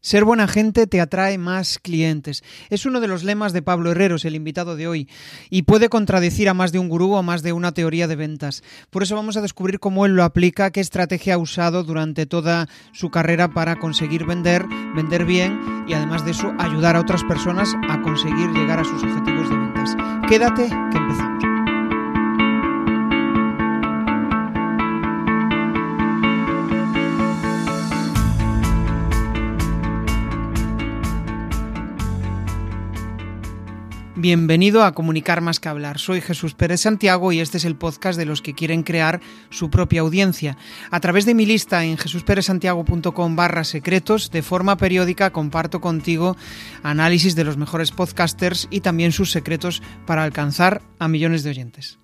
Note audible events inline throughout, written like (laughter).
Ser buena gente te atrae más clientes. Es uno de los lemas de Pablo Herreros, el invitado de hoy, y puede contradecir a más de un gurú o más de una teoría de ventas. Por eso vamos a descubrir cómo él lo aplica, qué estrategia ha usado durante toda su carrera para conseguir vender, vender bien y además de eso ayudar a otras personas a conseguir llegar a sus objetivos de ventas. Quédate que empezamos. Bienvenido a Comunicar más que hablar. Soy Jesús Pérez Santiago y este es el podcast de los que quieren crear su propia audiencia. A través de mi lista en jesusperezsantiago.com barra secretos, de forma periódica comparto contigo análisis de los mejores podcasters y también sus secretos para alcanzar a millones de oyentes.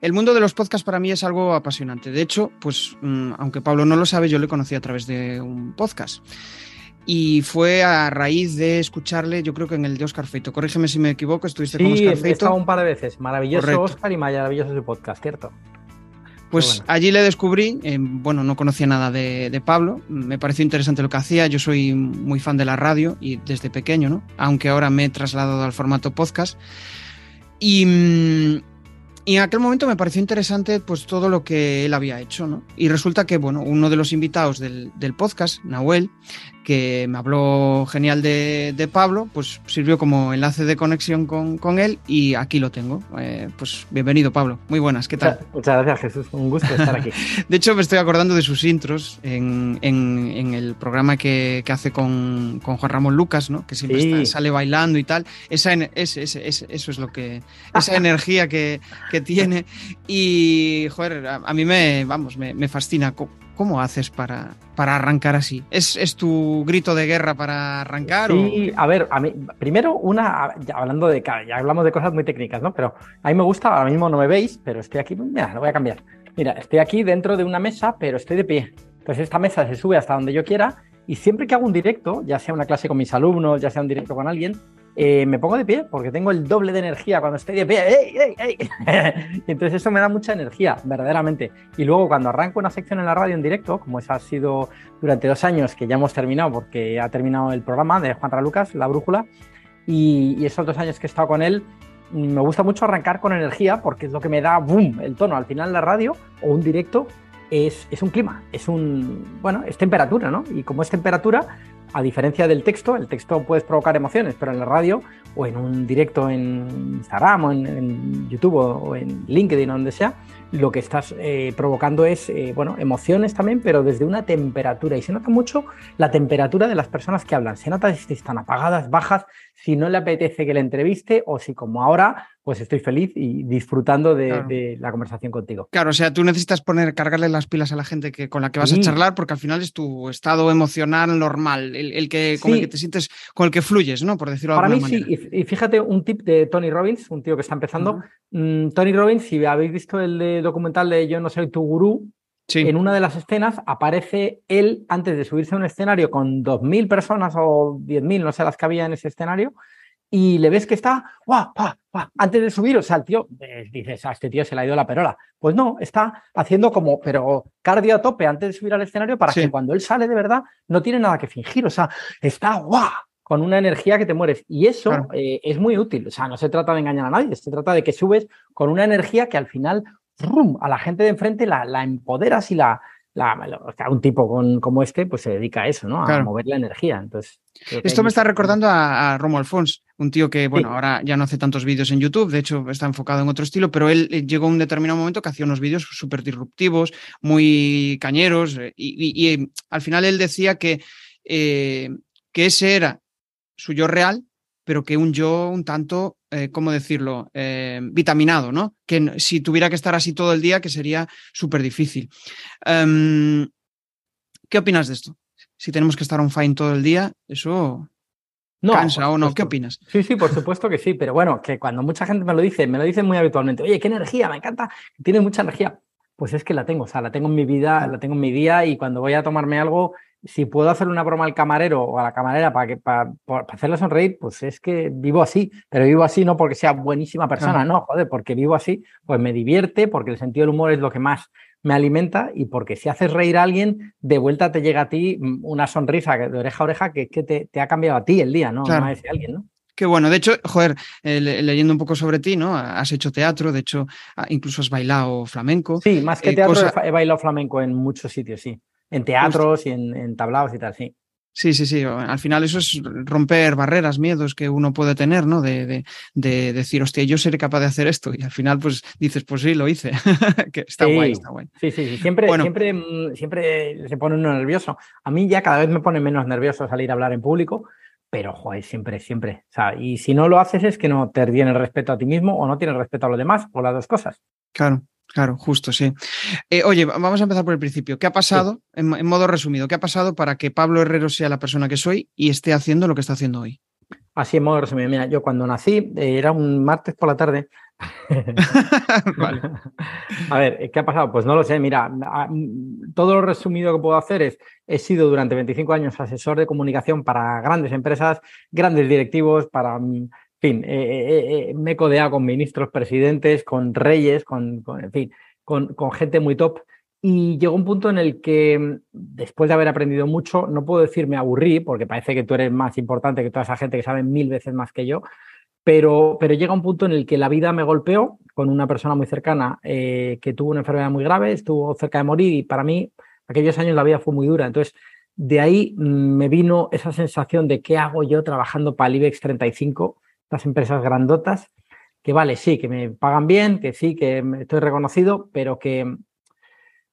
El mundo de los podcasts para mí es algo apasionante. De hecho, pues mm, aunque Pablo no lo sabe, yo le conocí a través de un podcast y fue a raíz de escucharle, yo creo que en el de Oscar Feito. Corrígeme si me equivoco, estuviste con Oscar Feito. Sí, un par de veces. Maravilloso Oscar y maravilloso su podcast, ¿cierto? Pues allí le descubrí, eh, bueno, no conocía nada de, Pablo, me pareció interesante lo que hacía, yo soy muy fan de la radio y desde pequeño, ¿no? Aunque ahora me he trasladado al formato podcast. Y, mm, y en aquel momento me pareció interesante pues todo lo que él había hecho, ¿no? Y resulta que, bueno, uno de los invitados del, del podcast, Nahuel, que me habló genial de, Pablo, pues sirvió como enlace de conexión con, él y aquí lo tengo. Eh, pues bienvenido, Pablo. Muy buenas, ¿qué tal? Muchas, gracias, Jesús. Un gusto estar aquí. (laughs) de hecho, me estoy acordando de sus intros en, el programa que, hace con, Juan Ramón Lucas, ¿no? Que siempre sale bailando y tal. Esa, eso es lo que. Esa (laughs) energía que, tiene. Y, joder, a, mí me, vamos, me, me fascina ¿Cómo haces para, para arrancar así? ¿Es, tu grito de guerra para arrancar? Sí, a ver, a mí, primero una, hablando de, ya hablamos de cosas muy técnicas, ¿no? Pero a mí me gusta, ahora mismo no me veis, pero estoy aquí, mira, lo voy a cambiar. Mira, estoy aquí dentro de una mesa, pero estoy de pie. Entonces esta mesa se sube hasta donde yo quiera y siempre que hago un directo, ya sea una clase con mis alumnos, ya sea un directo con alguien, eh, me pongo de pie porque tengo el doble de energía cuando estoy de pie. ¡Ey! (laughs) Entonces eso me da mucha energía, verdaderamente. Y luego cuando arranco una sección en la radio en directo, como esa ha sido durante dos años que ya hemos terminado porque ha terminado el programa de Juan Ralucas, La Brújula, y, esos dos años que he estado con él, me gusta mucho arrancar con energía porque es lo que me da boom, el tono. Al final la radio o un directo es, es, un clima, es un, bueno, es temperatura, ¿no? Y como es temperatura, a diferencia del texto, el texto puedes provocar emociones, pero en la radio o en un directo en Instagram o en, YouTube o, en LinkedIn o donde sea, lo que estás eh, provocando es, eh, bueno, emociones también, pero desde una temperatura. Y se nota mucho la temperatura de las personas que hablan. Se nota si están apagadas, bajas, si no le apetece que le entreviste o si como ahora pues estoy feliz y disfrutando de, la conversación contigo. Claro, o sea, tú necesitas poner, cargarle las pilas a la gente que, con la que vas a charlar, porque al final es tu estado emocional normal, el, que, con el que te sientes, con el que fluyes, ¿no? Por decirlo de Para mí sí, y, fíjate un tip de Tony Robbins, un tío que está empezando. Mm, Tony Robbins, si habéis visto el documental de Yo no soy tu gurú, en una de las escenas aparece él antes de subirse a un escenario con 2.000 personas o 10.000, no sé las que había en ese escenario, y le ves que está, guau, antes de subir, o sea, el tío, eh, dices, a este tío se le ha ido la perola. Pues no, está haciendo como, pero cardio a tope antes de subir al escenario para que cuando él sale de verdad no tiene nada que fingir, o sea, está, guau, con una energía que te mueres. Y eso eh, es muy útil, o sea, no se trata de engañar a nadie, se trata de que subes con una energía que al final, a la gente de enfrente la, la empoderas y la, un tipo con, como este, pues se dedica a eso, ¿no? A mover la energía. Entonces, Esto me está recordando a, Romo Alfons, un tío que, bueno, ahora ya no hace tantos vídeos en YouTube, de hecho está enfocado en otro estilo, pero él eh, llegó a un determinado momento que hacía unos vídeos súper disruptivos, muy cañeros, eh, y, eh, al final él decía que, que ese era su yo real, pero que un yo un tanto eh, ¿cómo decirlo?, eh, vitaminado, ¿no? Que si tuviera que estar así todo el día, que sería súper difícil. Em, ¿Qué opinas de esto? Si tenemos que estar on fine todo el día, eso no, cansa o no. ¿Qué opinas? Sí, sí, por supuesto que sí, pero bueno, que cuando mucha gente me lo dice, me lo dicen muy habitualmente, oye, qué energía, me encanta, tienes mucha energía. Pues es que la tengo, o sea, la tengo en mi vida, la tengo en mi día y cuando voy a tomarme algo, si puedo hacer una broma al camarero o a la camarera para, que, para, hacerle sonreír, pues es que vivo así, pero vivo así no porque sea buenísima persona, no, joder, porque vivo así, pues me divierte, porque el sentido del humor es lo que más me alimenta y porque si haces reír a alguien, de vuelta te llega a ti mm, una sonrisa de oreja a oreja que, que te, ha cambiado a ti el día, ¿no? a ese alguien, ¿no? Qué bueno. De hecho, joder, eh, leyendo un poco sobre ti, ¿no? Has hecho teatro, de hecho, ah, incluso has bailado flamenco. Sí, más que eh, teatro, he bailado flamenco en muchos sitios, sí. En teatros y en, en tablaos y tal, sí. Sí, sí, sí. Al final eso es romper barreras, miedos que uno puede tener, ¿no? De, de, decir, hostia, yo seré capaz de hacer esto. Y al final, pues dices, pues sí, lo hice. (laughs) que está guay, está guay. Sí, sí, sí. Siempre, siempre, mm, siempre se pone uno nervioso. A mí ya cada vez me pone menos nervioso salir a hablar en público, pero, joder, siempre, siempre. O sea, y si no lo haces es que no te tiene respeto a ti mismo o no tienes respeto a los demás, o las dos cosas. Claro. Claro, justo, sí. Eh, oye, vamos a empezar por el principio. ¿Qué ha pasado, en, modo resumido, qué ha pasado para que Pablo Herrero sea la persona que soy y esté haciendo lo que está haciendo hoy? Así en modo resumido. Mira, yo cuando nací, eh, era un martes por la tarde. (laughs) vale. (laughs) A ver, ¿qué ha pasado? Pues no lo sé. Mira, todo lo resumido que puedo hacer es, he sido durante 25 años asesor de comunicación para grandes empresas, grandes directivos, para mm, fin, eh, eh, eh, me he codeado con ministros, presidentes, con reyes, con, en fin, con, gente muy top. Y llegó un punto en el que, después de haber aprendido mucho, no puedo decir me aburrí, porque parece que tú eres más importante que toda esa gente que sabe mil veces más que yo, pero, pero llega un punto en el que la vida me golpeó con una persona muy cercana que tuvo una enfermedad muy grave, estuvo cerca de morir y para mí aquellos años la vida fue muy dura. Entonces, de ahí mm, me vino esa sensación de qué hago yo trabajando para el IBEX 35 estas empresas grandotas, que vale, sí, que me pagan bien, que sí, que estoy reconocido, pero que,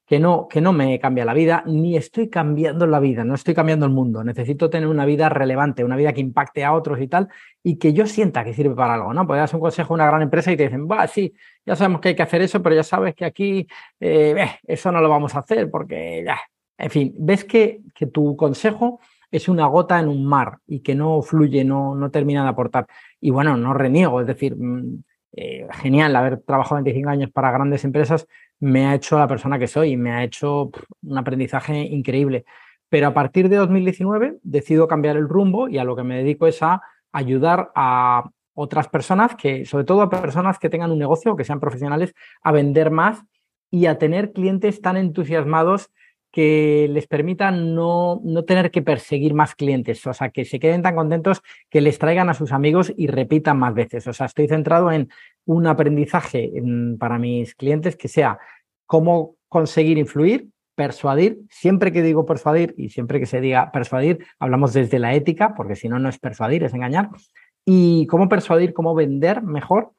que, no, que no me cambia la vida, ni estoy cambiando la vida, no estoy cambiando el mundo. Necesito tener una vida relevante, una vida que impacte a otros y tal, y que yo sienta que sirve para algo, ¿no? Puedes dar un consejo a una gran empresa y te dicen, va, sí, ya sabemos que hay que hacer eso, pero ya sabes que aquí eh, eh, eso no lo vamos a hacer porque ya. En fin, ves que, que tu consejo es una gota en un mar y que no fluye, no, no termina de aportar. Y bueno, no reniego, es decir, mm, eh, genial haber trabajado 25 años para grandes empresas, me ha hecho la persona que soy, me ha hecho un aprendizaje increíble. Pero a partir de 2019 decido cambiar el rumbo y a lo que me dedico es a ayudar a otras personas, que, sobre todo a personas que tengan un negocio, que sean profesionales, a vender más y a tener clientes tan entusiasmados que les permita no, no, tener que perseguir más clientes, o sea, que se queden tan contentos que les traigan a sus amigos y repitan más veces. O sea, estoy centrado en un aprendizaje para mis clientes que sea cómo conseguir influir, persuadir, siempre que digo persuadir y siempre que se diga persuadir, hablamos desde la ética, porque si no, no es persuadir, es engañar, y cómo persuadir, cómo vender mejor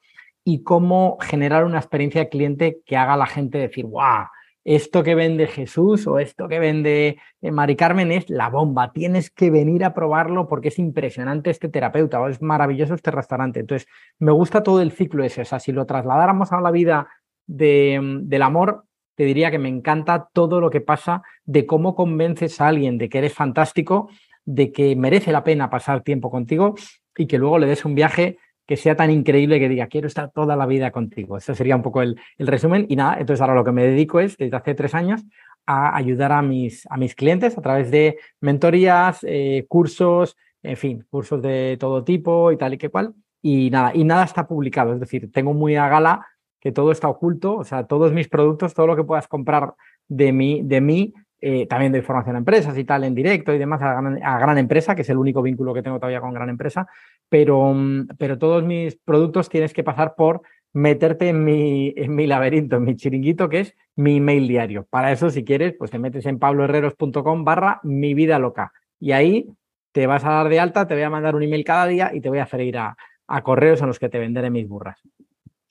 y cómo generar una experiencia de cliente que haga a la gente decir, ¡guau! Esto que vende Jesús o esto que vende eh, Mari Carmen es la bomba, tienes que venir a probarlo porque es impresionante este terapeuta o es maravilloso este restaurante. Entonces, me gusta todo el ciclo ese, o sea, si lo trasladáramos a la vida de, del amor, te diría que me encanta todo lo que pasa de cómo convences a alguien de que eres fantástico, de que merece la pena pasar tiempo contigo y que luego le des un viaje que sea tan increíble que diga, quiero estar toda la vida contigo. Ese sería un poco el, resumen. Y nada, entonces ahora lo que me dedico es, desde hace tres años, a ayudar a mis, a mis clientes a través de mentorías, eh, cursos, en fin, cursos de todo tipo y tal y que cual. Y nada, y nada está publicado. Es decir, tengo muy a gala que todo está oculto, o sea, todos mis productos, todo lo que puedas comprar de mí, de mí eh, también de formación a empresas y tal en directo y demás a gran, empresa, que es el único vínculo que tengo todavía con gran empresa, pero, mm, pero todos mis productos tienes que pasar por meterte en mi, en mi laberinto, en mi chiringuito, que es mi email diario. Para eso, si quieres, pues te metes en pabloherreros.com barra mi vida loca y ahí te vas a dar de alta, te voy a mandar un email cada día y te voy a hacer ir a, a correos en los que te venderé mis burras.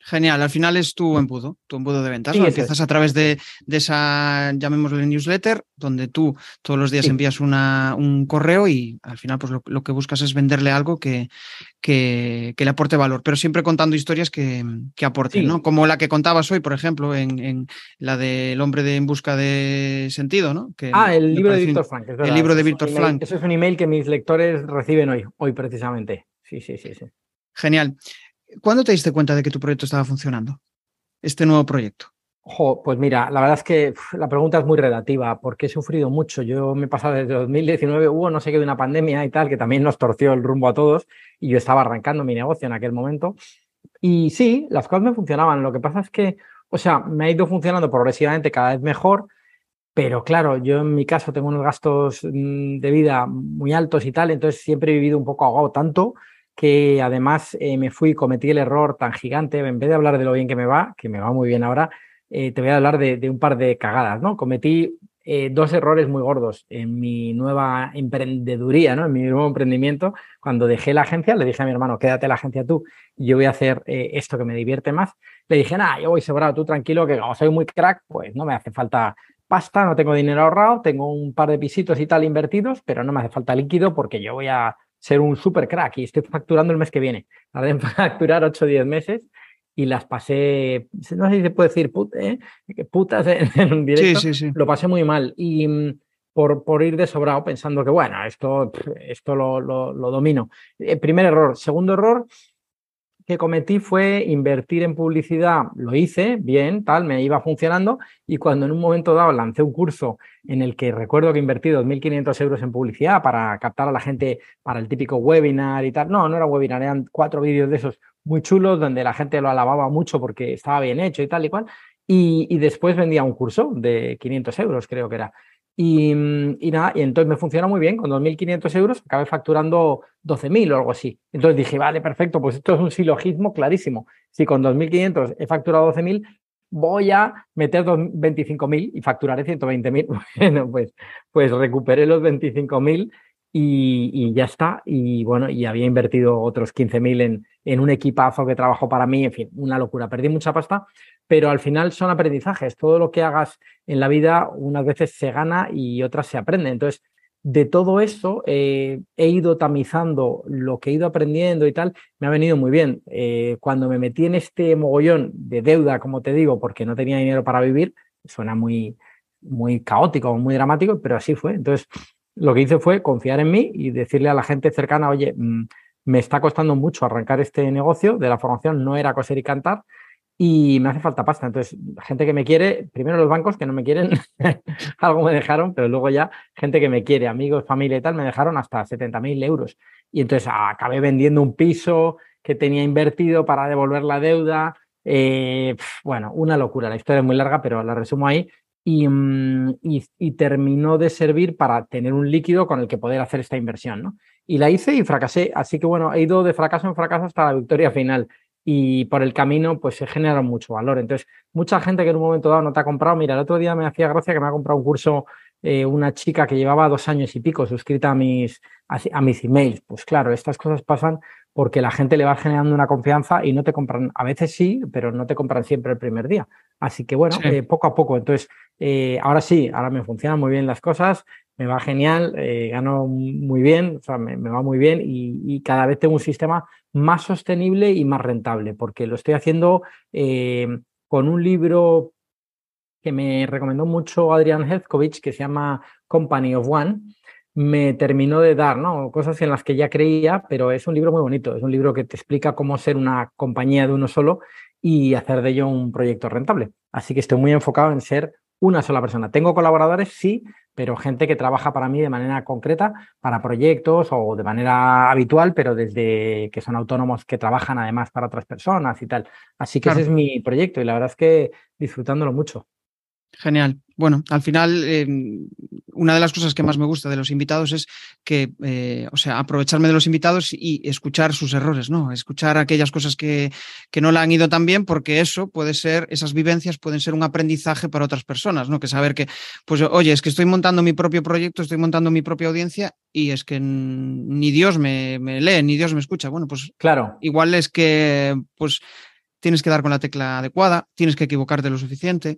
Genial, al final es tu embudo, tu embudo de ventas. Empiezas a través de, esa, llamémosle newsletter, donde tú todos los días envías una, un correo y al final pues lo, que buscas es venderle algo que, que, le aporte valor, pero siempre contando historias que, que aporten, ¿no? Como la que contabas hoy, por ejemplo, en, la del hombre de En busca de sentido, ¿no? ah, el libro de Víctor Frank. el libro de Víctor Frank. Eso es un email que mis lectores reciben hoy, hoy precisamente. Sí, sí, sí, sí. Genial. ¿Cuándo te diste cuenta de que tu proyecto estaba funcionando? Este nuevo proyecto. pues mira, la verdad es que la pregunta es muy relativa, porque he sufrido mucho. Yo me he pasado desde 2019, hubo no sé qué de una pandemia y tal, que también nos torció el rumbo a todos, y yo estaba arrancando mi negocio en aquel momento. Y sí, las cosas me funcionaban. Lo que pasa es que O sea, me ha ido funcionando progresivamente cada vez mejor, pero claro, yo en mi caso tengo unos gastos mm, de vida muy altos y tal, entonces siempre he vivido un poco ahogado tanto que además eh, me fui cometí el error tan gigante, en vez de hablar de lo bien que me va, que me va muy bien ahora, eh, te voy a hablar de, un par de cagadas, ¿no? Cometí eh, dos errores muy gordos en mi nueva emprendeduría, ¿no? En mi nuevo emprendimiento. Cuando dejé la agencia, le dije a mi hermano, quédate la agencia tú, yo voy a hacer esto que me divierte más. Le dije, nada, yo voy sobrado, tú tranquilo, que como soy muy crack, pues no me hace falta pasta, no tengo dinero ahorrado, tengo un par de pisitos y tal invertidos, pero no me hace falta líquido porque yo voy a ser un super crack y estoy facturando el mes que viene. Tardé en (laughs) facturar 8 o 10 meses y las pasé, no sé si se puede decir ¿eh? putas en, (laughs) un directo, sí, sí, sí. lo pasé muy mal. Y mm, por, por, ir de sobrado pensando que, bueno, esto, esto lo, lo, lo domino. Eh, primer error. Segundo error, que cometí fue invertir en publicidad. Lo hice bien, tal, me iba funcionando y cuando en un momento dado lancé un curso en el que recuerdo que invertí 2.500 euros en publicidad para captar a la gente para el típico webinar y tal. No, no era webinar, eran cuatro vídeos de esos muy chulos donde la gente lo alababa mucho porque estaba bien hecho y tal y cual. Y, y después vendía un curso de 500 euros, creo que era. Mm, y, nada, y entonces me funciona muy bien, con 2.500 euros acabé facturando 12.000 o algo así. Entonces dije, vale, perfecto, pues esto es un silogismo clarísimo. Si con 2.500 he facturado 12.000, voy a meter 25.000 y facturaré 120.000. (laughs) Bueno, pues, pues recuperé los 25.000 y, ya está. Y bueno, y había invertido otros 15.000 en, en un equipazo que trabajó para mí, en fin, una locura. Perdí mucha pasta, pero al final son aprendizajes. Todo lo que hagas en la vida unas veces se gana y otras se aprende. Entonces, de todo eso eh, he ido tamizando lo que he ido aprendiendo y tal, me ha venido muy bien. Eh, cuando me metí en este mogollón de deuda, como te digo, porque no tenía dinero para vivir, suena muy, muy caótico, muy dramático, pero así fue. Entonces, lo que hice fue confiar en mí y decirle a la gente cercana, oye, mm, me está costando mucho arrancar este negocio, de la formación no era coser y cantar, y me hace falta pasta. Entonces, gente que me quiere, primero los bancos que no me quieren, (laughs) algo me dejaron, pero luego ya gente que me quiere, amigos, familia y tal, me dejaron hasta 70.000 euros. Y entonces acabé vendiendo un piso que tenía invertido para devolver la deuda. Eh, bueno, una locura. La historia es muy larga, pero la resumo ahí. Y, mm, y, y, terminó de servir para tener un líquido con el que poder hacer esta inversión. ¿no? Y la hice y fracasé. Así que bueno, he ido de fracaso en fracaso hasta la victoria final y por el camino pues se genera mucho valor. Entonces, mucha gente que en un momento dado no te ha comprado, mira, el otro día me hacía gracia que me ha comprado un curso eh, una chica que llevaba dos años y pico suscrita a mis, a, mis emails. Pues claro, estas cosas pasan porque la gente le va generando una confianza y no te compran, a veces sí, pero no te compran siempre el primer día. Así que bueno, eh, poco a poco. Entonces, eh, ahora sí, ahora me funcionan muy bien las cosas, me va genial, gano muy bien, o sea, me, va muy bien y, y, cada vez tengo un sistema más sostenible y más rentable, porque lo estoy haciendo eh, con un libro que me recomendó mucho Adrian Hezkovich, que se llama Company of One. Me terminó de dar ¿no? cosas en las que ya creía, pero es un libro muy bonito. Es un libro que te explica cómo ser una compañía de uno solo y hacer de ello un proyecto rentable. Así que estoy muy enfocado en ser una sola persona. Tengo colaboradores, sí, pero gente que trabaja para mí de manera concreta, para proyectos o de manera habitual, pero desde que son autónomos que trabajan además para otras personas y tal. Así que ese es mi proyecto y la verdad es que disfrutándolo mucho. Genial. Bueno, al final, em, una de las cosas que más me gusta de los invitados es que, eh, o sea, aprovecharme de los invitados y escuchar sus errores, ¿no? Escuchar aquellas cosas que, que no la han ido tan bien, porque eso puede ser, esas vivencias pueden ser un aprendizaje para otras personas, ¿no? Que saber que, pues, oye, es que estoy montando mi propio proyecto, estoy montando mi propia audiencia y es que ni Dios me, me lee, ni Dios me escucha. Bueno, pues, claro. Igual es que, pues, tienes que dar con la tecla adecuada, tienes que equivocarte lo suficiente.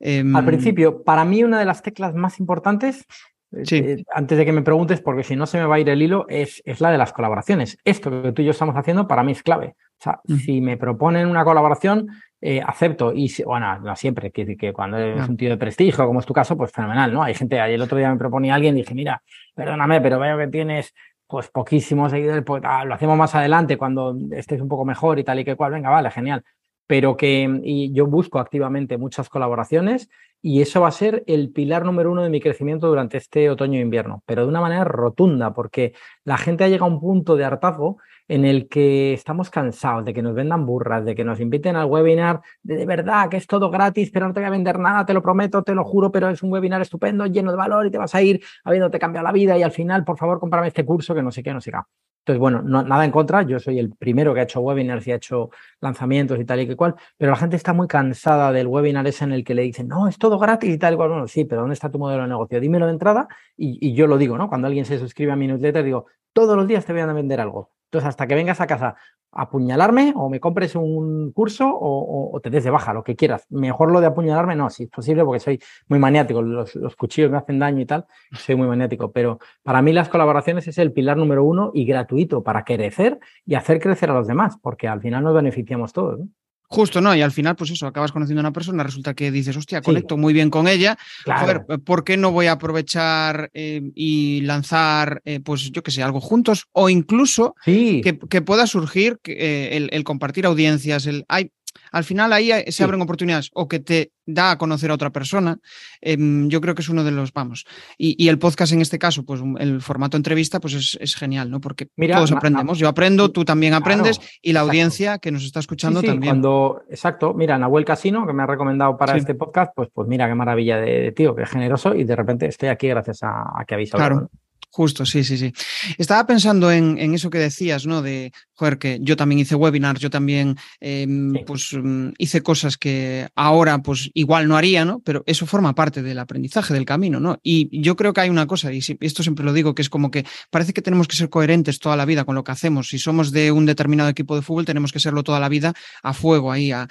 Al em, principio, para mí una de las teclas más importantes, eh, antes de que me preguntes, porque si no se me va a ir el hilo, es, es, la de las colaboraciones. Esto que tú y yo estamos haciendo para mí es clave. O sea, si me proponen una colaboración, eh, acepto. Y bueno, no siempre, que, que cuando es un tío de prestigio, como es tu caso, pues fenomenal, ¿no? Hay gente, el otro día me proponía alguien y dije, mira, perdóname, pero veo que tienes pues poquísimos seguidores, pues, ah, lo hacemos más adelante cuando estés un poco mejor y tal y que cual, venga, vale, genial pero que y yo busco activamente muchas colaboraciones y eso va a ser el pilar número uno de mi crecimiento durante este otoño e invierno, pero de una manera rotunda, porque la gente ha llegado a un punto de hartazgo en el que estamos cansados de que nos vendan burras, de que nos inviten al webinar, de, verdad que es todo gratis, pero no te voy a vender nada, te lo prometo, te lo juro, pero es un webinar estupendo, lleno de valor y te vas a ir habiéndote cambiado la vida y al final, por favor, cómprame este curso que no sé qué, no sé qué. Entonces, bueno, no, nada en contra, yo soy el primero que ha hecho webinars y ha hecho lanzamientos y tal y que cual, pero la gente está muy cansada del webinar ese en el que le dicen, no, es todo gratis y tal y cual. Bueno, sí, pero ¿dónde está tu modelo de negocio? Dímelo de entrada y yo lo digo, ¿no? Cuando alguien se suscribe a mi newsletter, digo, todos los días te voy a vender algo. Entonces, hasta que vengas a casa a apuñalarme o me compres un curso o, o, te des de baja, lo que quieras. Mejor lo de apuñalarme, no, si es posible, porque soy muy maniático. Los, los, cuchillos me hacen daño y tal, soy muy maniático. Pero para mí las colaboraciones es el pilar número uno y gratuito para crecer y hacer crecer a los demás, porque al final nos beneficiamos todos. ¿no? Justo, ¿no? Y al final, pues eso, acabas conociendo a una persona, resulta que dices, hostia, conecto sí. muy bien con ella. Claro. Joder, ¿por qué no voy a aprovechar eh, y lanzar, eh, pues yo qué sé, algo juntos? O incluso sí. que, que, pueda surgir eh, el, el, compartir audiencias, el, hay, al final ahí se sí. abren oportunidades o que te da a conocer a otra persona. Eh, yo creo que es uno de los, vamos, y, y, el podcast en este caso, pues el formato entrevista, pues es, es genial, ¿no? Porque Mira, todos aprendemos. Yo aprendo, tú también aprendes claro, y la exacto. audiencia que nos está escuchando sí, sí, también. Cuando, exacto, mira, Nahuel Casino, que me ha recomendado para este podcast, pues, pues mira qué maravilla de, de, tío, qué generoso y de repente estoy aquí gracias a, a que habéis hablado. Claro. Justo, sí, sí, sí. Estaba pensando en, en, eso que decías, ¿no? De, joder, que yo también hice webinars, yo también, eh, sí. pues, mm, hice cosas que ahora, pues, igual no haría, ¿no? Pero eso forma parte del aprendizaje, del camino, ¿no? Y yo creo que hay una cosa, y esto siempre lo digo, que es como que parece que tenemos que ser coherentes toda la vida con lo que hacemos. Si somos de un determinado equipo de fútbol, tenemos que serlo toda la vida a fuego, ahí, a...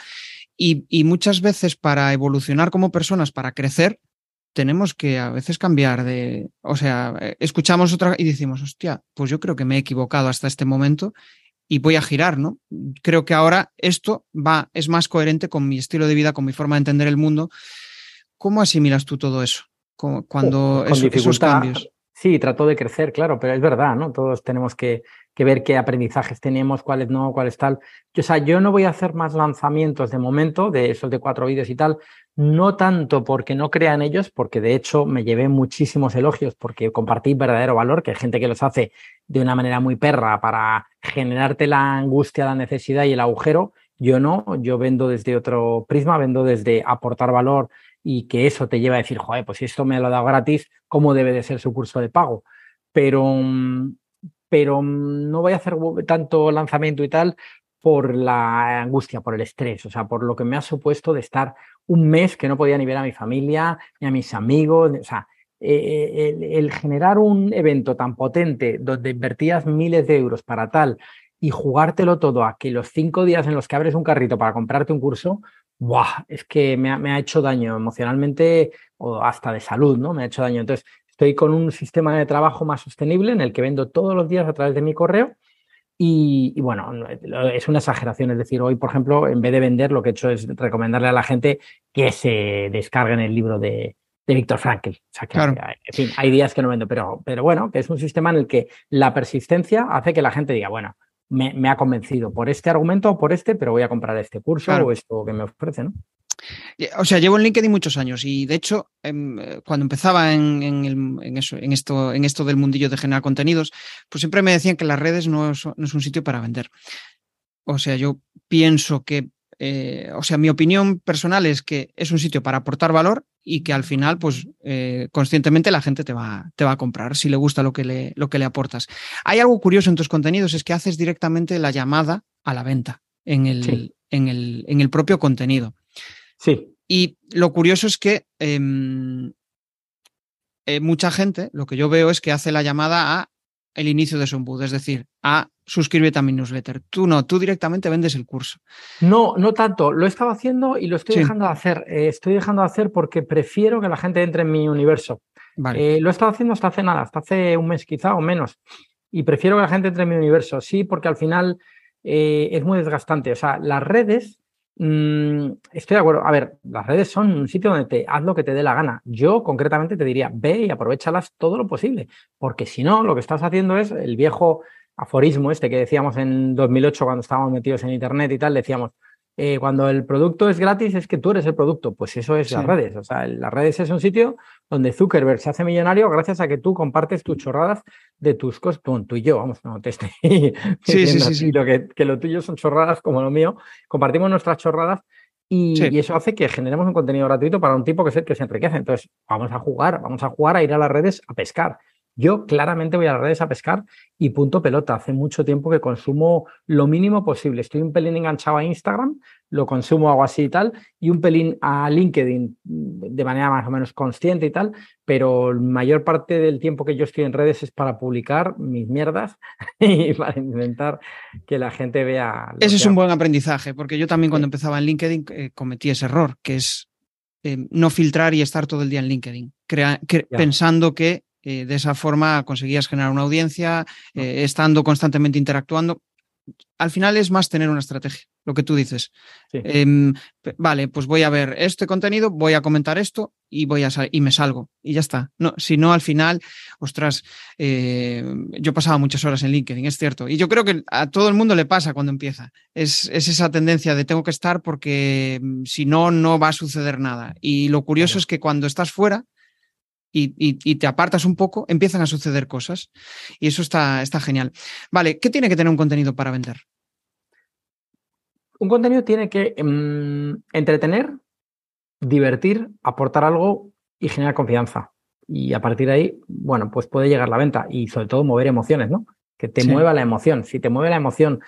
Y, y muchas veces para evolucionar como personas, para crecer, tenemos que a veces cambiar de, o sea, eh, escuchamos otra y decimos, hostia, pues yo creo que me he equivocado hasta este momento y voy a girar, ¿no? Creo que ahora esto va, es más coherente con mi estilo de vida, con mi forma de entender el mundo. ¿Cómo asimilas tú todo eso? Cuando con eso, esos cambios. Sí, trato de crecer, claro, pero es verdad, ¿no? Todos tenemos que, que, ver qué aprendizajes tenemos, cuáles no, cuáles tal. Yo, o sea, yo no voy a hacer más lanzamientos de momento, de esos de cuatro vídeos y tal, no tanto porque no crea en ellos, porque de hecho me llevé muchísimos elogios porque compartí verdadero valor, que hay gente que los hace de una manera muy perra para generarte la angustia, la necesidad y el agujero. Yo no, yo vendo desde otro prisma, vendo desde aportar valor y que eso te lleva a decir, joder, pues si esto me lo ha dado gratis, ¿cómo debe de ser su curso de pago? Pero, pero no voy a hacer tanto lanzamiento y tal por la angustia, por el estrés, o sea, por lo que me ha supuesto de estar un mes que no podía ni ver a mi familia, ni a mis amigos, o sea, eh, el, el generar un evento tan potente donde invertías miles de euros para tal y jugártelo todo a que los cinco días en los que abres un carrito para comprarte un curso, ¡buah! Es que me ha, me ha, hecho daño emocionalmente o hasta de salud, ¿no? Me ha hecho daño. Entonces, estoy con un sistema de trabajo más sostenible en el que vendo todos los días a través de mi correo. Y, y, bueno, es una exageración. Es decir, hoy, por ejemplo, en vez de vender, lo que he hecho es recomendarle a la gente que se descarguen el libro de, de Víctor Frankl. O sea, que, claro. en fin, hay días que no vendo, pero, pero bueno, que es un sistema en el que la persistencia hace que la gente diga, bueno, me, me, ha convencido por este argumento o por este, pero voy a comprar este curso claro. o esto que me ofrece, ¿no? O sea, llevo en LinkedIn muchos años y de hecho, eh, cuando empezaba en, en, el, en, eso, en, esto, en esto del mundillo de generar contenidos, pues siempre me decían que las redes no es, no es un sitio para vender. O sea, yo pienso que, eh, o sea, mi opinión personal es que es un sitio para aportar valor y que al final, pues eh, conscientemente la gente te va, te va a comprar si le gusta lo que le, lo que le aportas. Hay algo curioso en tus contenidos, es que haces directamente la llamada a la venta en el, sí. en el, en el propio contenido. Sí. Y lo curioso es que eh, eh, mucha gente, lo que yo veo es que hace la llamada a el inicio de su es decir, a suscríbete a mi newsletter. Tú no, tú directamente vendes el curso. No, no tanto. Lo he estado haciendo y lo estoy sí. dejando de hacer. Eh, estoy dejando de hacer porque prefiero que la gente entre en mi universo. Vale. Eh, lo he estado haciendo hasta hace nada, hasta hace un mes quizá o menos. Y prefiero que la gente entre en mi universo. Sí, porque al final eh, es muy desgastante. O sea, las redes Mm, estoy de acuerdo. A ver, las redes son un sitio donde te haz lo que te dé la gana. Yo concretamente te diría, ve y aprovechalas todo lo posible, porque si no, lo que estás haciendo es el viejo aforismo este que decíamos en 2008 cuando estábamos metidos en Internet y tal, decíamos, eh, cuando el producto es gratis es que tú eres el producto. Pues eso es las redes. O sea, las redes es un sitio donde Zuckerberg se hace millonario gracias a que tú compartes tus chorradas de tus cosas. Tú, y yo, vamos, no te estoy (laughs) sí, sí, sí, Lo que, que lo tuyo son chorradas como lo mío. Compartimos nuestras chorradas y, y, eso hace que generemos un contenido gratuito para un tipo que es el que se enriquece. Entonces, vamos a jugar, vamos a jugar a ir a las redes a pescar. Yo claramente voy a las redes a pescar y punto pelota. Hace mucho tiempo que consumo lo mínimo posible. Estoy un pelín enganchado a Instagram, lo consumo algo así y tal, y un pelín a LinkedIn de manera más o menos consciente y tal, pero la mayor parte del tiempo que yo estoy en redes es para publicar mis mierdas (laughs) y para intentar que la gente vea. Ese es un buen aprendizaje, porque yo también cuando empezaba en LinkedIn eh, cometí ese error, que es eh, no filtrar y estar todo el día en LinkedIn, pensando que eh, de esa forma conseguías generar una audiencia, eh, estando constantemente interactuando. Al final es más tener una estrategia, lo que tú dices. Em, vale, pues voy a ver este contenido, voy a comentar esto y voy a y me salgo y ya está. No, si no, al final, ostras, eh, yo pasaba muchas horas en LinkedIn, es cierto. Y yo creo que a todo el mundo le pasa cuando empieza. Es, esa tendencia de tengo que estar porque mm, si no, no va a suceder nada. Y lo curioso es que cuando estás fuera, y, te apartas un poco, empiezan a suceder cosas. Y eso está, está genial. Vale, ¿qué tiene que tener un contenido para vender? Un contenido tiene que em, entretener, divertir, aportar algo y generar confianza. Y a partir de ahí, bueno, pues puede llegar la venta y sobre todo mover emociones, ¿no? Que te mueva la emoción. Si te mueve la emoción,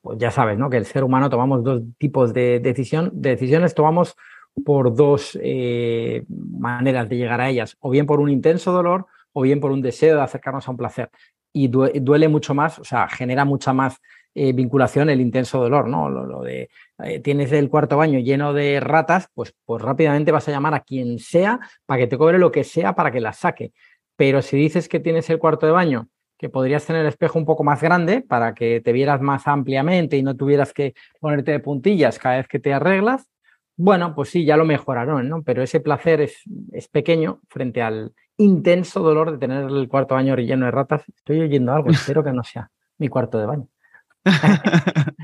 pues ya sabes, ¿no? Que el ser humano tomamos dos tipos de decisión, de decisiones, tomamos por dos eh, maneras de llegar a ellas, o bien por un intenso dolor o bien por un deseo de acercarnos a un placer. Y duele mucho más, o sea, genera mucha más eh, vinculación el intenso dolor, ¿no? Lo, de eh, tienes el cuarto baño lleno de ratas, pues, pues rápidamente vas a llamar a quien sea para que te cobre lo que sea para que las saque. Pero si dices que tienes el cuarto de baño, que podrías tener el espejo un poco más grande para que te vieras más ampliamente y no tuvieras que ponerte de puntillas cada vez que te arreglas, bueno, pues sí, ya lo mejoraron, ¿no? Pero ese placer es, es pequeño frente al intenso dolor de tener el cuarto baño lleno de ratas. Estoy oyendo algo, (laughs) espero que no sea mi cuarto de baño. (laughs)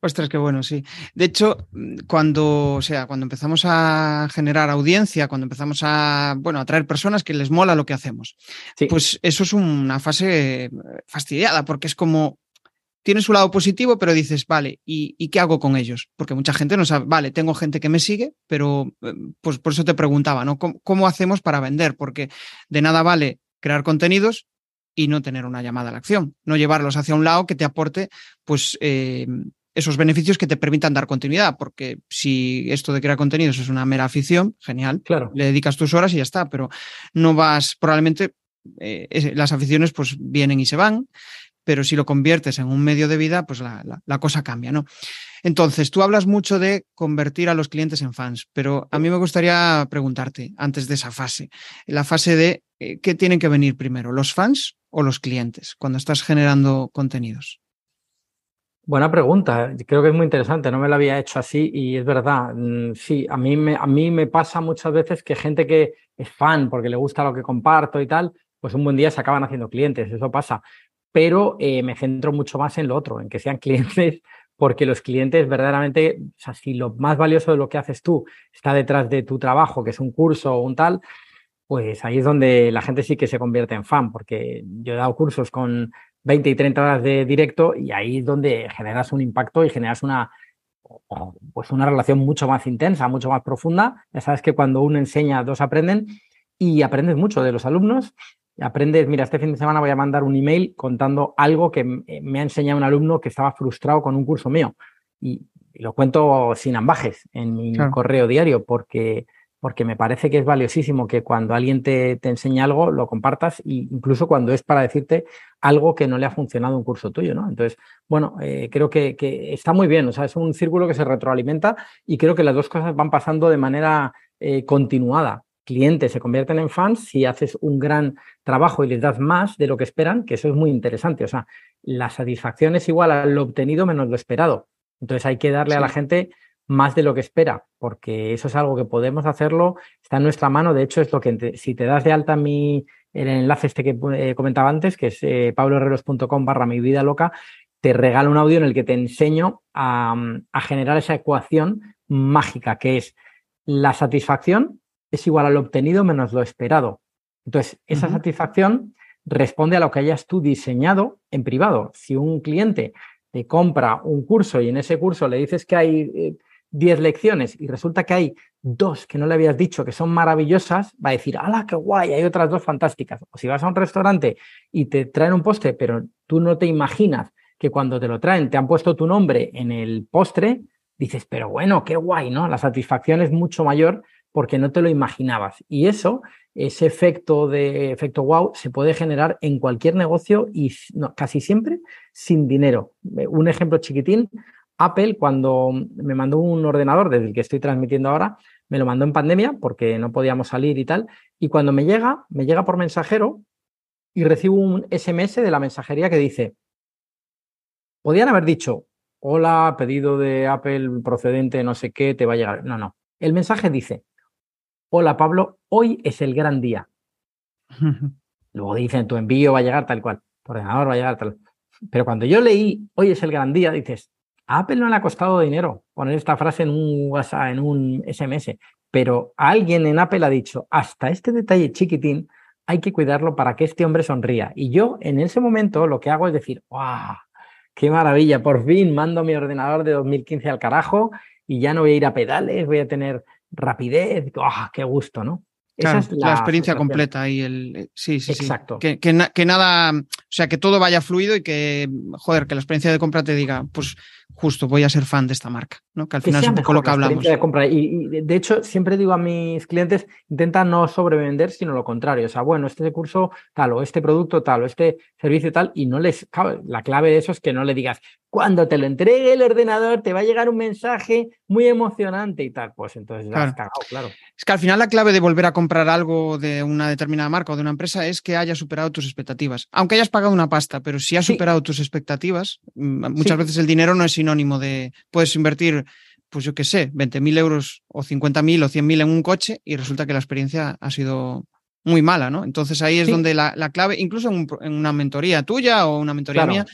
Ostras, qué bueno, sí. De hecho, cuando, o sea, cuando empezamos a generar audiencia, cuando empezamos a, bueno, atraer personas que les mola lo que hacemos, pues eso es una fase fastidiada, porque es como, tiene su lado positivo, pero dices, vale, ¿y, qué hago con ellos? Porque mucha gente no sabe, vale, tengo gente que me sigue, pero eh, pues por eso te preguntaba, ¿no? ¿Cómo, hacemos para vender? Porque de nada vale crear contenidos y no tener una llamada a la acción, no llevarlos hacia un lado que te aporte, pues, eh, esos beneficios que te permitan dar continuidad, porque si esto de crear contenidos es una mera afición, genial, claro. le dedicas tus horas y ya está, pero no vas, probablemente eh, las aficiones pues vienen y se van pero si lo conviertes en un medio de vida, pues la, cosa cambia, ¿no? Entonces, tú hablas mucho de convertir a los clientes en fans, pero a mí me gustaría preguntarte, antes de esa fase, la fase de eh, qué tienen que venir primero, los fans o los clientes, cuando estás generando contenidos. Buena pregunta, creo que es muy interesante, no me la había hecho así y es verdad, mm, sí, a mí, a mí me pasa muchas veces que gente que es fan porque le gusta lo que comparto y tal, pues un buen día se acaban haciendo clientes, eso pasa pero eh, me centro mucho más en lo otro, en que sean (laughs) clientes, porque los clientes verdaderamente, o sea, si lo más valioso de lo que haces tú está detrás de tu trabajo, que es un curso o un tal, pues ahí es donde la gente sí que se convierte en fan, porque yo he dado cursos con 20 y 30 horas de directo y ahí es donde generas un impacto y generas una, pues una relación mucho más intensa, mucho más profunda. Ya sabes que cuando uno enseña, dos aprenden y aprendes mucho de los alumnos aprendes, mira, este fin de semana voy a mandar un email contando algo que eh, me ha enseñado un alumno que estaba frustrado con un curso mío. Y, lo cuento sin ambajes en mi correo diario porque, porque me parece que es valiosísimo que cuando alguien te, te enseña algo lo compartas, e incluso cuando es para decirte algo que no le ha funcionado un curso tuyo, ¿no? Entonces, bueno, eh, creo que, que, está muy bien, o sea, es un círculo que se retroalimenta y creo que las dos cosas van pasando de manera eh, continuada clientes se convierten en fans si haces un gran trabajo y les das más de lo que esperan, que eso es muy interesante. O sea, la satisfacción es igual a lo obtenido menos lo esperado. Entonces hay que darle a la gente más de lo que espera, porque eso es algo que podemos hacerlo, está en nuestra mano. De hecho, es lo que si te das de alta mi, el enlace este que eh, comentaba antes, que es eh, pabloherreros.com barra mi vida loca, te regalo un audio en el que te enseño a, a generar esa ecuación mágica que es la satisfacción es igual al obtenido menos lo esperado. Entonces, esa satisfacción responde a lo que hayas tú diseñado en privado. Si un cliente te compra un curso y en ese curso le dices que hay 10 eh, lecciones y resulta que hay dos que no le habías dicho que son maravillosas, va a decir, ¡hala, qué guay! Hay otras dos fantásticas. O si vas a un restaurante y te traen un postre, pero tú no te imaginas que cuando te lo traen te han puesto tu nombre en el postre, dices, pero bueno, qué guay, ¿no? La satisfacción es mucho mayor porque no te lo imaginabas. Y eso, ese efecto de efecto wow, se puede generar en cualquier negocio y casi siempre sin dinero. Eh, un ejemplo chiquitín, Apple cuando me mandó un ordenador desde el que estoy transmitiendo ahora, me lo mandó en pandemia porque no podíamos salir y tal. Y cuando me llega, me llega por mensajero y recibo un SMS de la mensajería que dice, podían haber dicho, hola, pedido de Apple procedente, no sé qué, te va a llegar. No, no. El mensaje dice, hola Pablo, hoy es el gran día. (laughs) Luego dicen, tu envío va a llegar tal cual, tu ordenador va a llegar tal. Pero cuando yo leí, hoy es el gran día, dices, a Apple no le ha costado dinero poner esta frase en un WhatsApp, en un SMS, pero alguien en Apple ha dicho, hasta este detalle chiquitín hay que cuidarlo para que este hombre sonría. Y yo en ese momento lo que hago es decir, ¡wow! ¡Qué maravilla! Por fin mando mi ordenador de 2015 al carajo y ya no voy a ir a pedales, voy a tener rapidez, ¡ah, qué gusto, ¿no? Esa es la, experiencia completa y el eh, sí, sí, Exacto. Que, que, nada, o sea, que todo vaya fluido y que, joder, que la experiencia de compra te diga, pues justo voy a ser fan de esta marca, ¿no? Que al final es un poco lo que hablamos. De compra. Y, de hecho, siempre digo a mis clientes, intenta no sobrevender, sino lo contrario. O sea, bueno, este curso tal, o este producto tal, o este servicio tal, y no les. la clave de eso es que no le digas, cuando te lo entregue el ordenador, te va a llegar un mensaje muy emocionante y tal. Pues entonces claro. has cagado, claro. Es que al final la clave de volver a comprar algo de una determinada marca o de una empresa es que haya superado tus expectativas. Aunque hayas pagado una pasta, pero si ha superado tus expectativas, mm, muchas veces el dinero no es sinónimo de. Puedes invertir, pues yo qué sé, 20.000 euros o 50.000 o 100.000 en un coche y resulta que la experiencia ha sido muy mala, ¿no? Entonces ahí es donde la, clave, incluso en, una mentoría tuya o una mentoría mía,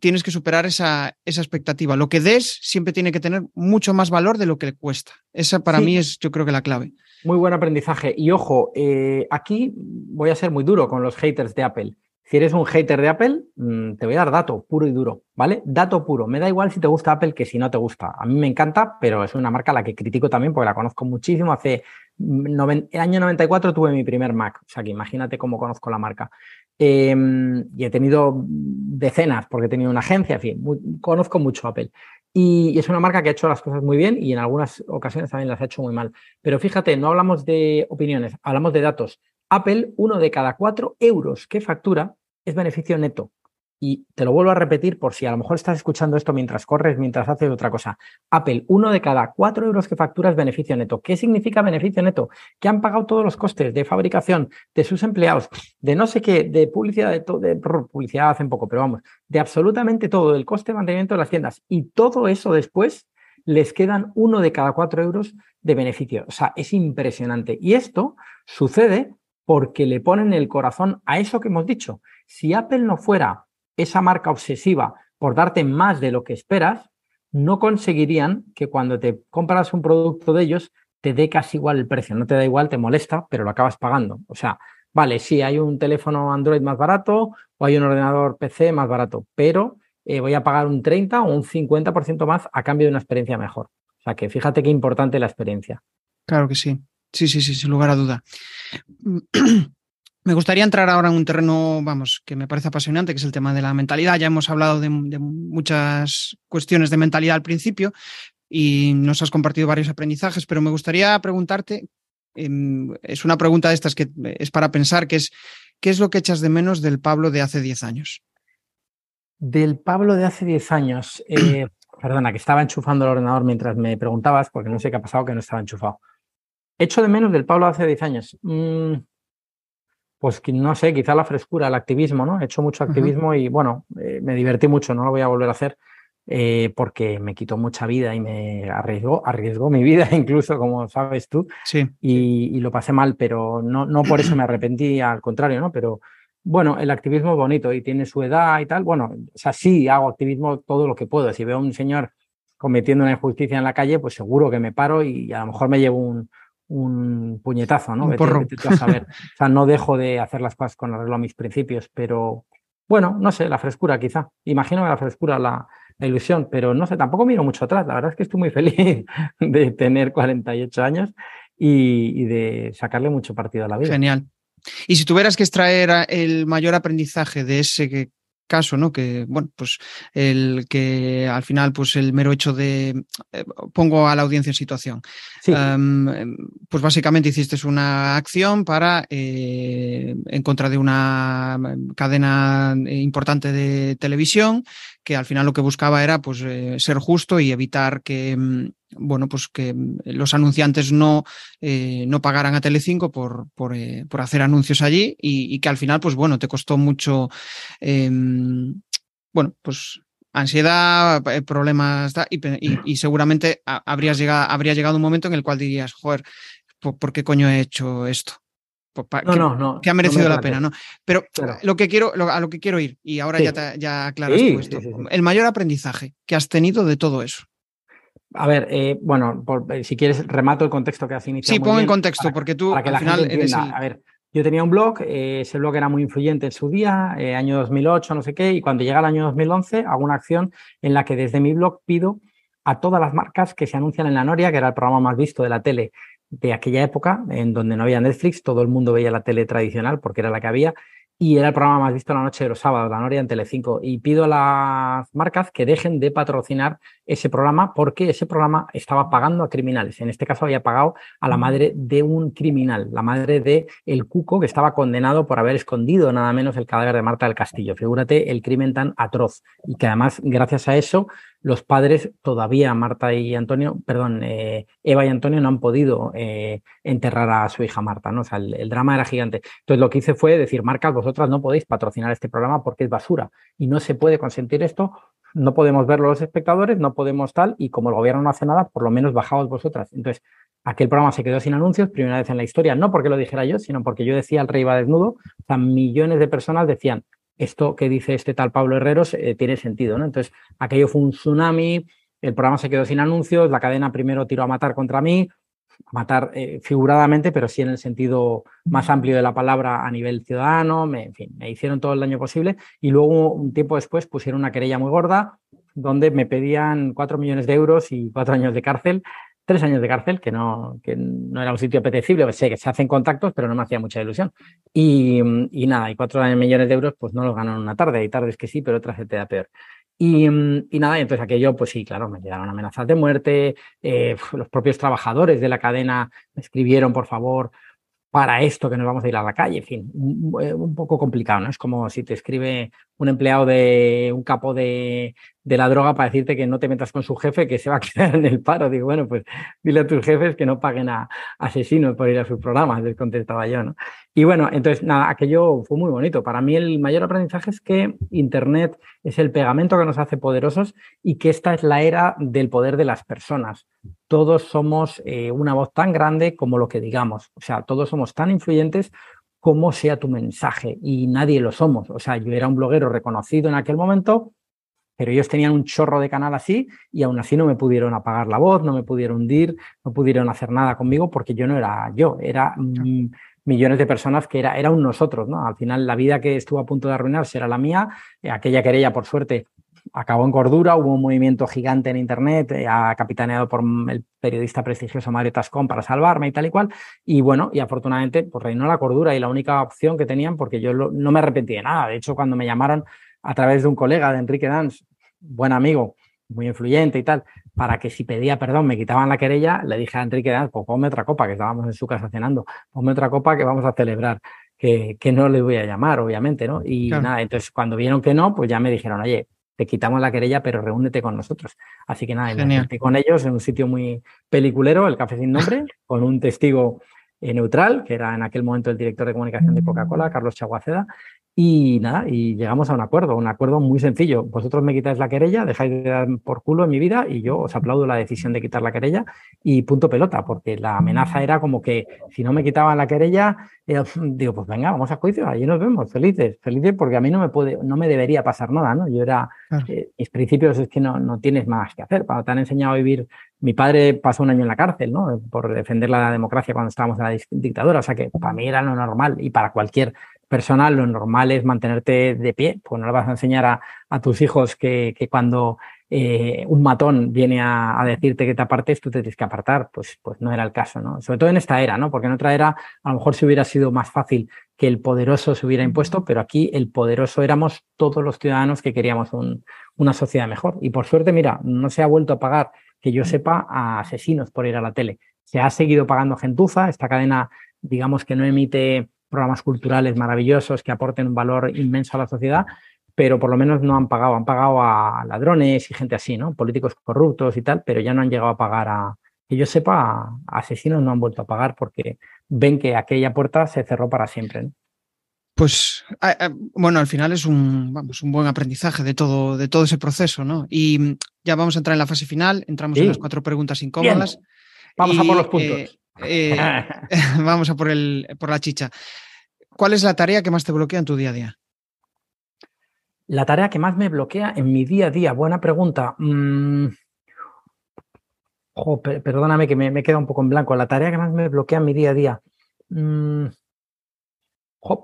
tienes que superar esa, esa, expectativa. Lo que des siempre tiene que tener mucho más valor de lo que le cuesta. Esa para mí es, yo creo que la clave. Muy buen aprendizaje. Y ojo, eh, aquí voy a ser muy duro con los haters de Apple. Si eres un hater de Apple, mm, te voy a dar dato puro y duro, ¿vale? Dato puro. Me da igual si te gusta Apple que si no te gusta. A mí me encanta, pero es una marca a la que critico también porque la conozco muchísimo. Hace el año 94 tuve mi primer Mac, o sea que imagínate cómo conozco la marca. Em, y he tenido decenas porque he tenido una agencia, en fin, conozco mucho Apple. Y, es una marca que ha hecho las cosas muy bien y en algunas ocasiones también las ha hecho muy mal. Pero fíjate, no hablamos de opiniones, hablamos de datos. Apple, uno de cada cuatro euros que factura es beneficio neto. Y te lo vuelvo a repetir por si a lo mejor estás escuchando esto mientras corres, mientras haces otra cosa. Apple, uno de cada cuatro euros que factura es beneficio neto. ¿Qué significa beneficio neto? Que han pagado todos los costes de fabricación de sus empleados, de no sé qué, de publicidad, de, todo, de publicidad hace poco, pero vamos, de absolutamente todo, del coste de mantenimiento de las tiendas. Y todo eso después les quedan uno de cada cuatro euros de beneficio. O sea, es impresionante. Y esto sucede porque le ponen el corazón a eso que hemos dicho. Si Apple no fuera esa marca obsesiva por darte más de lo que esperas, no conseguirían que cuando te compras un producto de ellos te dé casi igual el precio. No te da igual, te molesta, pero lo acabas pagando. O sea, vale, sí, hay un teléfono Android más barato o hay un ordenador PC más barato, pero eh, voy a pagar un 30 o un 50% más a cambio de una experiencia mejor. O sea, que fíjate qué importante la experiencia. Claro que sí. Sí, sí, sí, sin lugar a duda. Me gustaría entrar ahora en un terreno, vamos, que me parece apasionante, que es el tema de la mentalidad. Ya hemos hablado de, muchas cuestiones de mentalidad al principio y nos has compartido varios aprendizajes, pero me gustaría preguntarte, em, es una pregunta de estas que es para pensar, que es, ¿qué es lo que echas de menos del Pablo de hace 10 años? Del Pablo de hace 10 años, (clears throat) eh, perdona, que estaba enchufando el ordenador mientras me preguntabas, porque no sé qué ha pasado que no estaba enchufado. Echo de menos del Pablo de hace 10 años. Mm, pues no sé, quizá la frescura, el activismo, ¿no? He hecho mucho activismo y bueno, eh, me divertí mucho, no lo voy a volver a hacer eh, porque me quitó mucha vida y me arriesgó, arriesgó mi (laughs) vida incluso, como sabes tú, sí. y, lo pasé mal, pero no, no por eso me arrepentí, al contrario, ¿no? Pero Bueno, el activismo es bonito y tiene su edad y tal. Bueno, o sea, sí hago activismo todo lo que puedo. Si veo a un señor cometiendo una injusticia en la calle, pues seguro que me paro y a lo mejor me llevo un, un puñetazo, ¿no? Un a saber. (laughs) o sea, no dejo de hacer las cosas con arreglo a mis principios, pero bueno, no sé, la frescura quizá. Imagino que la frescura, la, la ilusión, pero no sé, tampoco miro mucho atrás. La verdad es que estoy muy (laughs) feliz de tener 48 años y, y de sacarle mucho partido a la vida. Genial. Y si tuvieras que extraer el mayor aprendizaje de ese caso, ¿no? Que, bueno, pues el que al final, pues el mero hecho de eh, pongo a la audiencia en situación. Sí. Um, pues básicamente hiciste una acción para eh, en contra de una cadena importante de televisión que al final lo que buscaba era pues eh, ser justo y evitar que mm, bueno, pues que mm, los anunciantes no, eh, no pagaran a Telecinco por, por, eh, por hacer anuncios allí y, y, que al final, pues bueno, te costó mucho, eh, bueno, pues ansiedad, problemas y, y, y, (clears throat) seguramente habrías llegado, habría llegado un momento en el cual dirías, joder, ¿por, ¿por qué coño he hecho esto? No, que, no, no, que, ha merecido la pena, ¿no? Pero claro. lo que quiero, lo, a lo que quiero ir, y ahora sí. ya, te, ya aclaras sí, tú esto, sí, el mayor aprendizaje que has tenido de todo eso. A ver, eh, bueno, por, eh, si quieres, remato el contexto que has iniciado. Sí, pon en contexto, para, porque tú para que al la final gente eres el... A ver, yo tenía un blog, eh, ese blog era muy influyente en su día, año 2008, no sé qué, y cuando llega el año 2011 hago una acción en la que desde mi blog pido a todas las marcas que se anuncian en La Noria, que era el programa más visto de la tele de aquella época, en donde no había Netflix, todo el mundo veía la tele tradicional porque era la que había, y era el programa más visto la noche de los sábados, La Noria en Telecinco. Y pido a las marcas que dejen de patrocinar ese programa porque ese programa estaba pagando a criminales. En este caso había pagado a la madre de un criminal, la madre de el Cuco, que estaba condenado por haber escondido nada menos el cadáver de Marta del Castillo. Figúrate el crimen tan atroz y que además, gracias a eso, los padres todavía, Marta y Antonio, perdón, eh, Eva y Antonio no han podido eh, enterrar a su hija Marta, ¿no? O sea, el, el, drama era gigante. Entonces lo que hice fue decir, marcas, vosotras no podéis patrocinar este programa porque es basura y no se puede consentir esto, no podemos verlo los espectadores, no podemos tal, y como el gobierno no hace nada, por lo menos bajaos vosotras. Entonces, aquel programa se quedó sin anuncios, primera vez en la historia, no porque lo dijera yo, sino porque yo decía el rey va desnudo, o sea, millones de personas decían, esto que dice este tal Pablo Herreros eh, tiene sentido, ¿no? Entonces, aquello fue un tsunami, el programa se quedó sin anuncios, la cadena primero tiró a matar contra mí, matar eh, figuradamente, pero sí en el sentido más amplio de la palabra a nivel ciudadano, me, en fin, me hicieron todo el daño posible y luego un tiempo después pusieron una querella muy gorda donde me pedían cuatro millones de euros y cuatro años de cárcel tres años de cárcel, que no, que no era un sitio apetecible, sé que se hacen contactos, pero no me hacía mucha ilusión. Y, y nada, y cuatro millones de euros, pues no los gano en una tarde, hay tardes que sí, pero otras se te da peor. Y, y, nada, entonces aquello, pues sí, claro, me llegaron amenazas de muerte, eh, los propios trabajadores de la cadena me escribieron, por favor, para esto que nos vamos a ir a la calle, en fin, un, un, poco complicado, ¿no? Es como si te escribe un empleado de un capo de, de, la droga para decirte que no te metas con su jefe, que se va a (laughs) quedar en el paro. Digo, bueno, pues dile a tus jefes que no paguen a asesinos por ir a sus programas, les contestaba yo, ¿no? Y bueno, entonces, nada, aquello fue muy bonito. Para mí el mayor aprendizaje es que Internet es el pegamento que nos hace poderosos y que esta es la era del poder de las personas. Todos somos eh, una voz tan grande como lo que digamos. O sea, todos somos tan influyentes como sea tu mensaje y nadie lo somos. O sea, yo era un bloguero reconocido en aquel momento, pero ellos tenían un chorro de canal así y aún así no me pudieron apagar la voz, no me pudieron hundir, no pudieron hacer nada conmigo porque yo no era yo, era mm, millones de personas que era, era un nosotros, ¿no? Al final la vida que estuvo a punto de arruinarse era la mía, eh, aquella querella por suerte acabó en cordura, hubo un movimiento gigante en Internet, eh, capitaneado por el periodista prestigioso Mario Tascón para salvarme y tal y cual, y bueno, y afortunadamente pues reinó la cordura y la única opción que tenían, porque yo lo, no me arrepentí de nada, de hecho cuando me llamaron a través de un colega de Enrique Danz, buen amigo, muy influyente y tal, para que si pedía perdón me quitaban la querella, le dije a Enrique Danz, pues ponme otra copa, que estábamos en su casa cenando, ponme otra copa que vamos a celebrar. Que, que no le voy a llamar, obviamente, ¿no? Y claro. nada, entonces cuando vieron que no, pues ya me dijeron, oye, te quitamos la querella, pero reúnete con nosotros. Así que nada, me con ellos en un sitio muy peliculero, el Café Sin Nombre, (laughs) con un testigo eh, neutral, que era en aquel momento el director de comunicación de Coca-Cola, Carlos Chaguaceda, Y nada, y llegamos a un acuerdo, un acuerdo muy sencillo. Vosotros me quitáis la querella, dejáis de dar por culo en mi vida y yo os aplaudo la decisión de quitar la querella y punto pelota, porque la amenaza era como que si no me quitaban la querella, eh, (laughs) digo, pues venga, vamos a juicio, allí nos vemos, felices, felices porque a mí no me puede, no me debería pasar nada, ¿no? Yo era, eh, mis principios es que no, no tienes más que hacer. Cuando te han enseñado a vivir, mi padre pasó un año en la cárcel, ¿no? Por defender la democracia cuando estábamos en la dictadura, o sea que para mí era lo normal y para cualquier personal, lo normal es mantenerte de pie, pues no le vas a enseñar a, tus hijos que, cuando eh, un matón viene a, decirte que te apartes, tú te tienes que apartar, pues, pues no era el caso, ¿no? Sobre todo en esta era, ¿no? Porque en otra era a lo mejor se hubiera sido más fácil que el poderoso se hubiera impuesto, pero aquí el poderoso éramos todos los ciudadanos que queríamos una sociedad mejor. Y por suerte, mira, no se ha vuelto a pagar, que yo sepa, a asesinos por ir a la tele. Se ha seguido pagando gentuza, esta cadena, digamos que no emite programas culturales maravillosos que aporten un valor inmenso a la sociedad, pero por lo menos no han pagado, han pagado a ladrones y gente así, ¿no? Políticos corruptos y tal, pero ya no han llegado a pagar a, que yo sepa, asesinos no han vuelto a pagar porque ven que aquella puerta se cerró para siempre. Pues bueno, al final es un, vamos, un buen aprendizaje de todo, de todo ese proceso, ¿no? Y ya vamos a entrar en la fase final, entramos en las cuatro preguntas incómodas. Vamos a por los puntos. Eh, eh, (laughs) vamos a por, el, por la chicha. ¿Cuál es la tarea que más te bloquea en tu día a día? La tarea que más me bloquea en mi día a día, buena pregunta. Mm. perdóname que me, me queda un poco en blanco. La tarea que más me bloquea en mi día a día. Mm.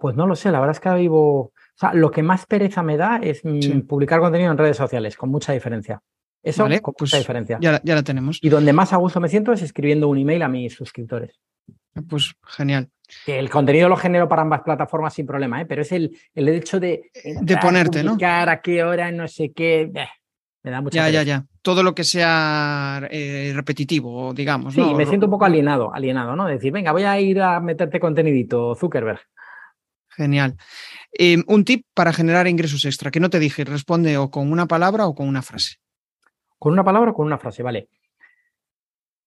pues no lo sé, la verdad es que vivo. O sea, lo que más pereza me da es mm, publicar contenido en redes sociales, con mucha diferencia. Eso con mucha pues diferencia. Ya, ya la tenemos. Y donde más a gusto me siento es escribiendo un email a mis suscriptores. Pues genial. Que el contenido lo genero para ambas plataformas sin problema, ¿eh? pero es el, el hecho de, de ponerte, ¿no? a qué hora, no sé qué. me da mucha Ya, ya, ya. Todo lo que sea eh, repetitivo, digamos. Sí, me siento un poco alienado, alienado, ¿no? Decir, venga, voy a ir a meterte contenidito, Zuckerberg. Genial. Em, un tip para generar ingresos extra, que no te dije, responde o con una palabra o con una frase. Con una palabra o con una frase, vale.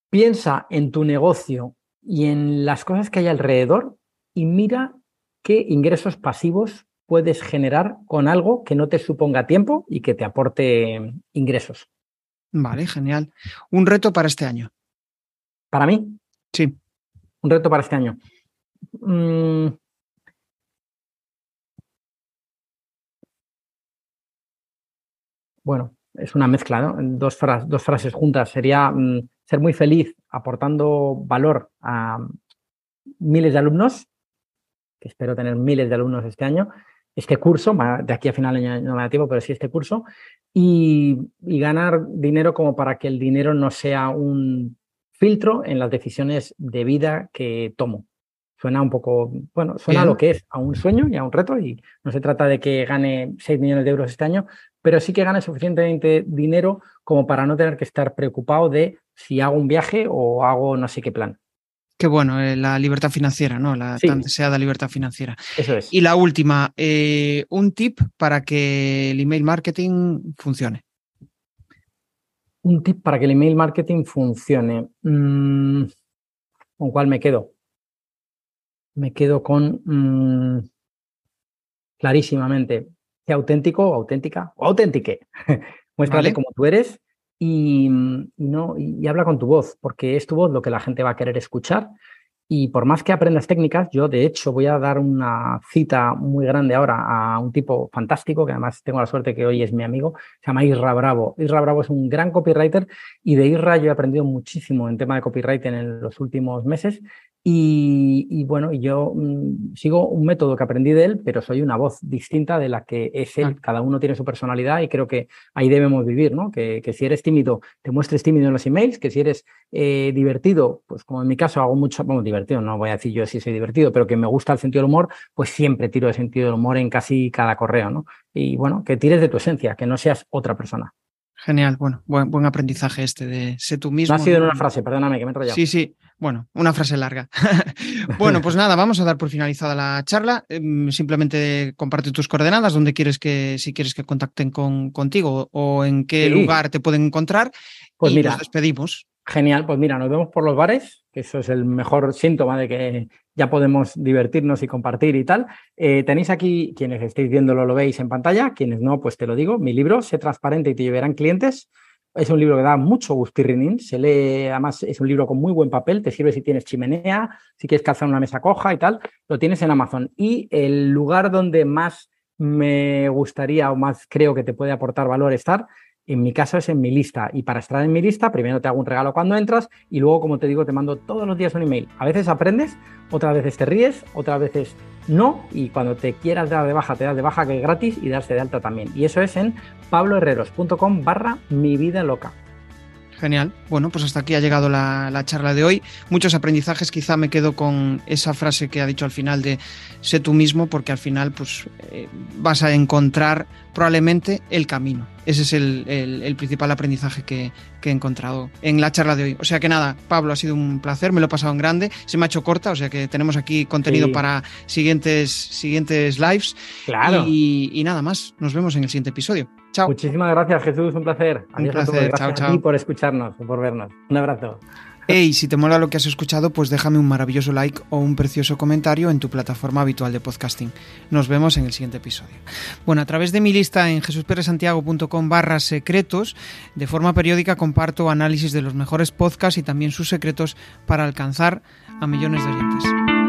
Piensa en tu negocio y en las cosas que hay alrededor y mira qué ingresos pasivos puedes generar con algo que no te suponga tiempo y que te aporte ingresos. Vale, genial. ¿Un reto para este año? ¿Para mí? Sí. Un reto para este año. Mm. Bueno, es una mezcla, ¿no? Dos, dos frases juntas. Sería mm, ser muy feliz aportando valor a miles de alumnos, que espero tener miles de alumnos este año, este curso, de aquí a final de año no me pero sí este curso, y, ganar dinero como para que el dinero no sea un filtro en las decisiones de vida que tomo. Suena un poco, bueno, suena a lo que es, a un sueño y a un reto, y no se trata de que gane 6 millones de euros este año, pero sí que gane suficientemente dinero como para no tener que estar preocupado de si hago un viaje o hago no sé qué plan. Qué bueno, eh, la libertad financiera, ¿no? La tan deseada libertad financiera. Eso es. Y la última, eh, un tip para que el email marketing funcione. Un tip para que el email marketing funcione. Mm, ¿Con cuál me quedo? Me quedo con mm, clarísimamente, sea auténtico o auténtica o auténtique. (laughs) Muéstrate como tú eres y, no, y, habla con tu voz, porque es tu voz lo que la gente va a querer escuchar. Y por más que aprendas técnicas, yo de hecho voy a dar una cita muy grande ahora a un tipo fantástico, que además tengo la suerte que hoy es mi amigo, se llama Isra Bravo. Isra Bravo es un gran copywriter y de Isra yo he aprendido muchísimo en tema de copywriting en los últimos meses y, bueno, yo mm, sigo un método que aprendí de él, pero soy una voz distinta de la que es él. Cada uno tiene su personalidad y creo que ahí debemos vivir, ¿no? Que, si eres tímido, te muestres tímido en los emails, que si eres eh, divertido, pues como en mi caso hago mucho, bueno, divertido, no voy a decir yo si soy divertido, pero que me gusta el sentido del humor, pues siempre tiro de sentido del humor en casi cada correo, ¿no? Y bueno, que tires de tu esencia, que no seas otra persona. Genial, bueno, buen, buen aprendizaje este de ser tú mismo. No ha sido en una frase, perdóname que me he enrollado. Sí, sí, bueno, una frase larga. (laughs) bueno, pues nada, vamos a dar por finalizada la charla. Em, simplemente comparte tus coordenadas, donde quieres que, si quieres que contacten con, contigo o en qué lugar te pueden encontrar. Pues y mira, nos despedimos. Genial, pues mira, nos vemos por los bares, que eso es el mejor síntoma de que ya podemos divertirnos y compartir y tal. Eh, tenéis aquí, quienes estéis viéndolo lo veis en pantalla, quienes no, pues te lo digo, mi libro, Sé transparente y te llevarán clientes. Es un libro que da mucho gustirrinín, se lee, además es un libro con muy buen papel, te sirve si tienes chimenea, si quieres calzar una mesa coja y tal, lo tienes en Amazon. Y el lugar donde más me gustaría o más creo que te puede aportar valor estar en mi caso es en mi lista. Y para estar en mi lista, primero te hago un regalo cuando entras y luego, como te digo, te mando todos los días un email. A veces aprendes, otras veces te ríes, otras veces no. Y cuando te quieras dar de baja, te das de baja que es gratis y darse de alta también. Y eso es en pabloherreros.com barra mi vida loca. Genial. Bueno, pues hasta aquí ha llegado la, charla de hoy. Muchos aprendizajes. Quizá me quedo con esa frase que ha dicho al final de sé tú mismo, porque al final pues eh, vas a encontrar probablemente el camino. Ese es el, principal aprendizaje que, he encontrado en la charla de hoy. O sea que nada, Pablo, ha sido un placer, me lo he pasado en grande, se me ha hecho corta, o sea que tenemos aquí contenido para siguientes, siguientes lives. Claro. y nada más, nos vemos en el siguiente episodio. Muchísimas gracias, Jesús. Un placer. Un placer. Gracias chao, a ti por escucharnos, por vernos. Un abrazo. Hey, si te mola lo que has escuchado, pues déjame un maravilloso like o un precioso comentario en tu plataforma habitual de podcasting. Nos vemos en el siguiente episodio. Bueno, a través de mi lista en jesusperesantiago.com barra secretos, de forma periódica comparto análisis de los mejores podcasts y también sus secretos para alcanzar a millones de oyentes.